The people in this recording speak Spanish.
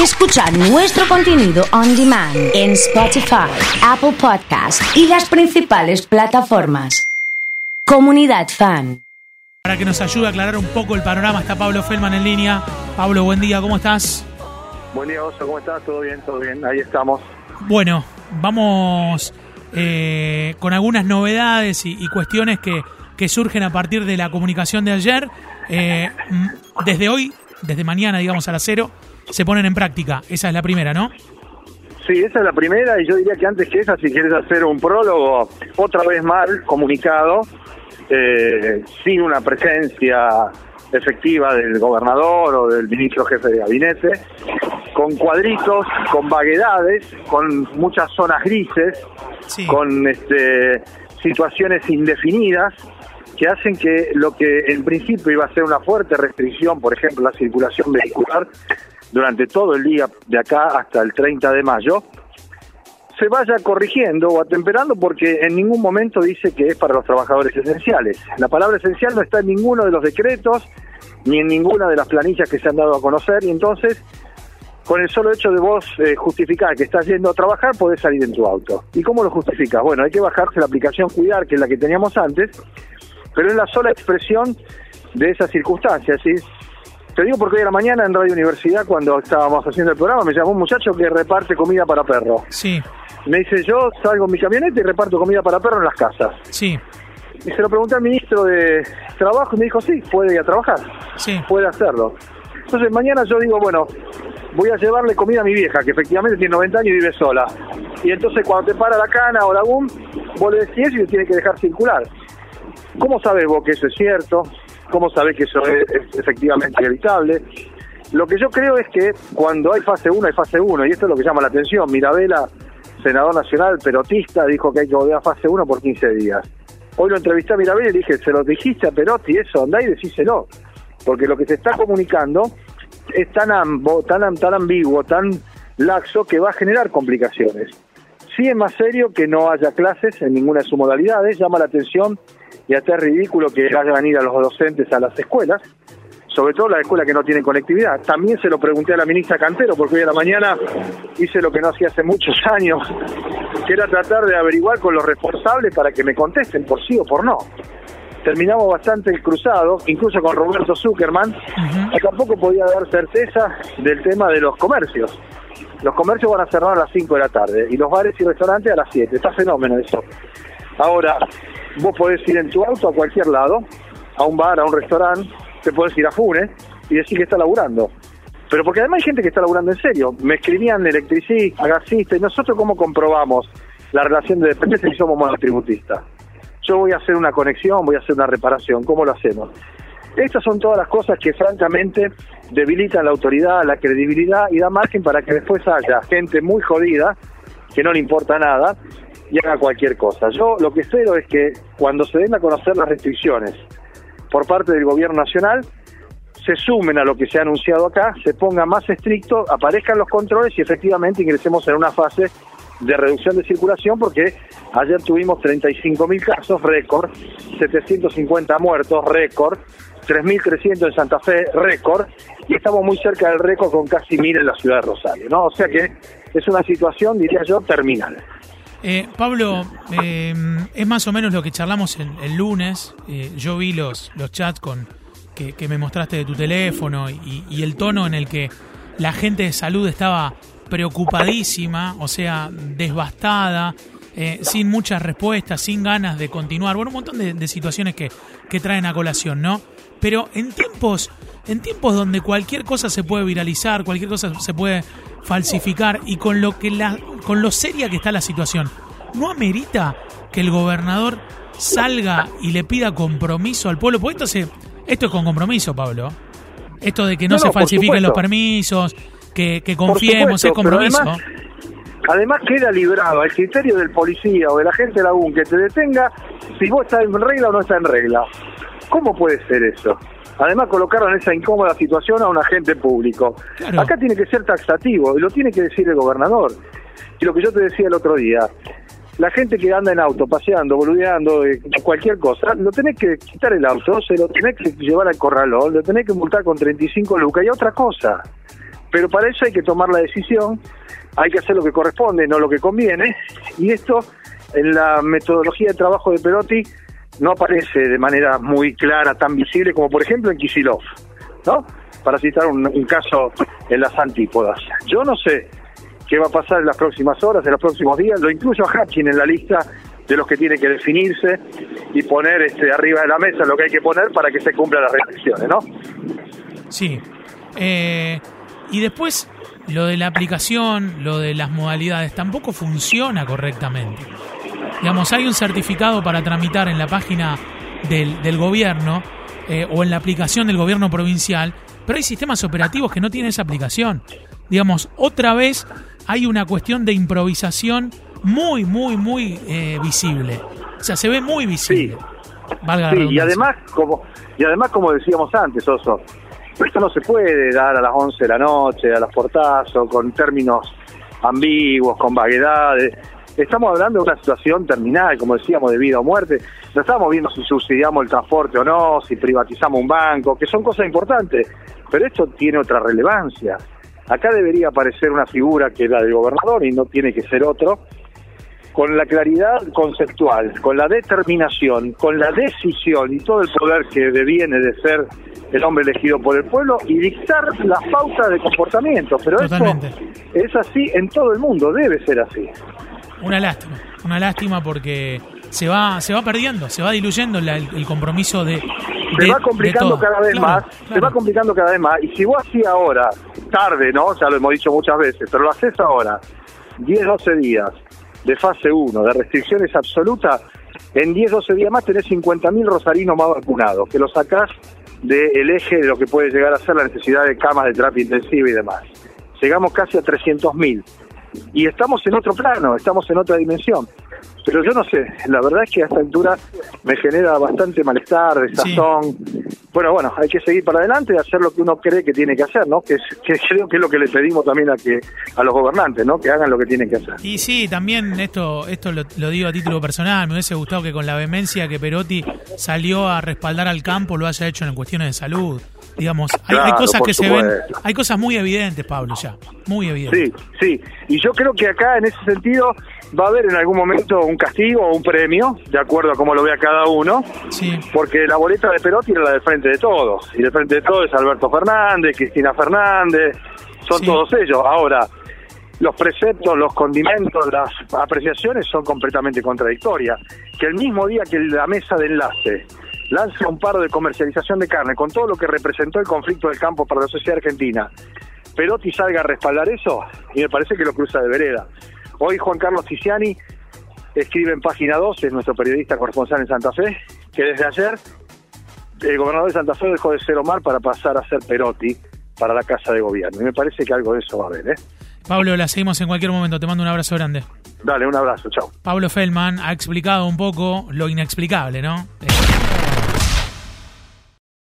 Escuchar nuestro contenido on demand en Spotify, Apple Podcast y las principales plataformas. Comunidad Fan. Para que nos ayude a aclarar un poco el panorama, está Pablo Feldman en línea. Pablo, buen día, ¿cómo estás? Buen día, Oso, ¿cómo estás? ¿Todo bien? ¿Todo bien? Ahí estamos. Bueno, vamos eh, con algunas novedades y, y cuestiones que, que, surgen a partir de la comunicación de ayer. Eh, desde hoy, desde mañana, digamos, a las cero, se ponen en práctica. Esa es la primera, ¿no? Sí, esa es la primera y yo diría que antes que esa, si quieres hacer un prólogo, otra vez mal comunicado, eh, sin una presencia efectiva del gobernador o del ministro jefe de gabinete, con cuadritos, con vaguedades, con muchas zonas grises, sí. con este, situaciones indefinidas que hacen que lo que en principio iba a ser una fuerte restricción, por ejemplo, la circulación vehicular, durante todo el día de acá hasta el 30 de mayo, se vaya corrigiendo o atemperando porque en ningún momento dice que es para los trabajadores esenciales. La palabra esencial no está en ninguno de los decretos ni en ninguna de las planillas que se han dado a conocer y entonces con el solo hecho de vos eh, justificar que estás yendo a trabajar podés salir en tu auto. ¿Y cómo lo justificas? Bueno, hay que bajarse la aplicación Cuidar, que es la que teníamos antes, pero es la sola expresión de esas circunstancias. ¿sí? Te digo porque hoy a la mañana en Radio Universidad, cuando estábamos haciendo el programa, me llamó un muchacho que reparte comida para perro. Sí. Me dice, yo salgo en mi camioneta y reparto comida para perro en las casas. Sí. Y se lo pregunté al ministro de Trabajo y me dijo, sí, puede ir a trabajar. Sí. Puede hacerlo. Entonces mañana yo digo, bueno, voy a llevarle comida a mi vieja, que efectivamente tiene 90 años y vive sola. Y entonces cuando te para la cana o la boom, vos le decís y le tiene que dejar circular. ¿Cómo sabes vos que eso es cierto? ¿Cómo sabés que eso es, efectivamente evitable? Lo que yo creo es que cuando hay fase 1, hay fase 1, y esto es lo que llama la atención. Mirabela, senador nacional, perotista, dijo que hay que volver a fase 1 por 15 días. Hoy lo entrevisté a Mirabela y dije, se lo dijiste a Perotti, eso, andá y decíselo. Porque lo que se está comunicando es tan, ambo, tan, tan ambiguo, tan laxo, que va a generar complicaciones. Sí es más serio que no haya clases en ninguna de sus modalidades, llama la atención y hasta es ridículo que hagan ir a los docentes a las escuelas, sobre todo las escuelas que no tienen conectividad. También se lo pregunté a la ministra Cantero, porque hoy a la mañana hice lo que no hacía hace muchos años, que era tratar de averiguar con los responsables para que me contesten por sí o por no. Terminamos bastante cruzados, incluso con Roberto Zuckerman, uh -huh. tampoco podía dar certeza del tema de los comercios. Los comercios van a cerrar a las 5 de la tarde y los bares y restaurantes a las 7. Está fenómeno eso. Ahora, vos podés ir en tu auto a cualquier lado, a un bar, a un restaurante, te podés ir a Funes y decir que está laburando. Pero porque además hay gente que está laburando en serio. Me escribían electricistas, gasistas, y nosotros cómo comprobamos la relación de dependencia si somos monotributistas. Yo voy a hacer una conexión, voy a hacer una reparación, ¿cómo lo hacemos? Estas son todas las cosas que francamente debilitan la autoridad, la credibilidad y da margen para que después haya gente muy jodida, que no le importa nada, y haga cualquier cosa. Yo lo que espero es que cuando se den a conocer las restricciones por parte del gobierno nacional, se sumen a lo que se ha anunciado acá, se ponga más estricto, aparezcan los controles y efectivamente ingresemos en una fase de reducción de circulación porque ayer tuvimos 35.000 casos, récord, 750 muertos, récord, 3.300 en Santa Fe, récord, y estamos muy cerca del récord con casi 1.000 en la ciudad de Rosario, ¿no? O sea que es una situación, diría yo, terminal. Eh, Pablo, eh, es más o menos lo que charlamos el, el lunes. Eh, yo vi los, los chats con que, me mostraste de tu teléfono y, y, el tono en el que la gente de salud estaba preocupadísima, o sea, desbastada, eh, sin muchas respuestas, sin ganas de continuar. Bueno, un montón de, de situaciones que, que traen a colación, ¿no? Pero en tiempos, en tiempos donde cualquier cosa se puede viralizar, cualquier cosa se puede falsificar y con lo que la, con lo seria que está la situación, ¿no amerita que el gobernador salga y le pida compromiso al pueblo? Porque esto, se, esto es con compromiso, Pablo. Esto de que no, no se no, falsifiquen los permisos, que, que confiemos, supuesto, es compromiso. Además, además, queda librado al criterio del policía o de la gente de la UN que te detenga si vos estás en regla o no estás en regla. ¿Cómo puede ser eso? Además, colocarlo en esa incómoda situación a un agente público. Claro. Acá tiene que ser taxativo, y lo tiene que decir el gobernador. Y lo que yo te decía el otro día, la gente que anda en auto, paseando, boludeando, eh, cualquier cosa, lo tenés que quitar el auto, se lo tenés que llevar al corralón, lo tenés que multar con 35 lucas y otra cosa. Pero para eso hay que tomar la decisión, hay que hacer lo que corresponde, no lo que conviene, y esto en la metodología de trabajo de Perotti no aparece de manera muy clara, tan visible como por ejemplo en Kisilov, ¿no? Para citar un, caso en las antípodas. Yo no sé qué va a pasar en las próximas horas, en los próximos días, lo incluyo a Hatchin en la lista de los que tiene que definirse y poner este arriba de la mesa lo que hay que poner para que se cumplan las restricciones, ¿no? Sí. Eh, y después, lo de la aplicación, lo de las modalidades, tampoco funciona correctamente. Digamos, hay un certificado para tramitar en la página del, del gobierno eh, o en la aplicación del gobierno provincial, pero hay sistemas operativos que no tienen esa aplicación. Digamos, otra vez hay una cuestión de improvisación muy, muy, muy eh, visible. O sea, se ve muy visible. Sí. Valga sí, y además, como y además como decíamos antes, Oso, esto no se puede dar a las 11 de la noche, a las portazos, con términos ambiguos, con vaguedades. Estamos hablando de una situación terminal, como decíamos, de vida o muerte. No estamos viendo si subsidiamos el transporte o no, si privatizamos un banco, que son cosas importantes, pero esto tiene otra relevancia. Acá debería aparecer una figura que es la del gobernador y no tiene que ser otro, con la claridad conceptual, con la determinación, con la decisión y todo el poder que deviene de ser el hombre elegido por el pueblo y dictar las pautas de comportamiento. Pero Totalmente. eso es así en todo el mundo, debe ser así. Una lástima, una lástima porque se va se va perdiendo, se va diluyendo la, el, el, compromiso de... Se de, va complicando cada vez claro, más, claro. se va complicando cada vez más. Y si vos así ahora, tarde, ¿no? Ya lo hemos dicho muchas veces, pero lo haces ahora, 10, 12 días de fase 1, de restricciones absolutas, en 10, 12 días más tenés 50.000 rosarinos más vacunados, que lo sacás del eje de lo que puede llegar a ser la necesidad de camas de terapia intensiva y demás. Llegamos casi a 300.000 y estamos en otro plano, estamos en otra dimensión. Pero yo no sé, la verdad es que a esta altura me genera bastante malestar, desazón. Sí. Bueno, bueno, hay que seguir para adelante y hacer lo que uno cree que tiene que hacer, ¿no? Que, es, que creo que es lo que le pedimos también a que a los gobernantes, ¿no? Que hagan lo que tienen que hacer. Y sí, también esto esto lo, lo digo a título personal, me hubiese gustado que con la vehemencia que Perotti salió a respaldar al campo lo haya hecho en cuestiones de salud digamos hay, claro, hay cosas que supuesto. se ven hay cosas muy evidentes Pablo ya muy evidentes sí sí y yo creo que acá en ese sentido va a haber en algún momento un castigo o un premio de acuerdo a cómo lo vea cada uno sí. porque la boleta de Perotti era la del frente de todos y del frente de todos es Alberto Fernández Cristina Fernández son sí. todos ellos ahora los preceptos, los condimentos, las apreciaciones son completamente contradictorias. Que el mismo día que la mesa de enlace lanza un paro de comercialización de carne con todo lo que representó el conflicto del campo para la sociedad argentina, Perotti salga a respaldar eso y me parece que lo cruza de vereda. Hoy Juan Carlos Tiziani escribe en página 2, es nuestro periodista corresponsal en Santa Fe, que desde ayer el gobernador de Santa Fe dejó de ser Omar para pasar a ser Perotti para la Casa de Gobierno. Y me parece que algo de eso va a haber, ¿eh? Pablo, la seguimos en cualquier momento. Te mando un abrazo grande. Dale, un abrazo, chao. Pablo Feldman ha explicado un poco lo inexplicable, ¿no? Eh...